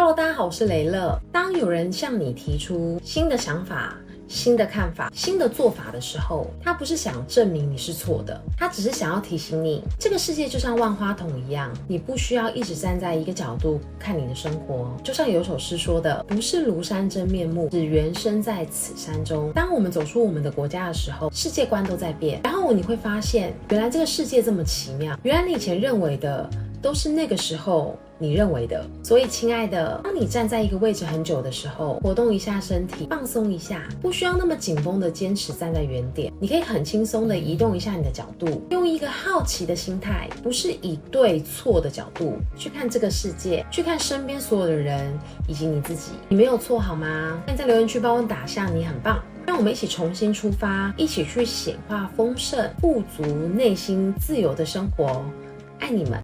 Hello，大家好，我是雷乐。当有人向你提出新的想法，新的看法、新的做法的时候，他不是想证明你是错的，他只是想要提醒你，这个世界就像万花筒一样，你不需要一直站在一个角度看你的生活。就像有首诗说的：“不是庐山真面目，只缘身在此山中。”当我们走出我们的国家的时候，世界观都在变，然后你会发现，原来这个世界这么奇妙，原来你以前认为的都是那个时候。你认为的，所以亲爱的，当你站在一个位置很久的时候，活动一下身体，放松一下，不需要那么紧绷的坚持站在原点，你可以很轻松的移动一下你的角度，用一个好奇的心态，不是以对错的角度去看这个世界，去看身边所有的人以及你自己，你没有错好吗？那你在留言区帮我打下你很棒，让我们一起重新出发，一起去显化丰盛、富足、内心自由的生活，爱你们。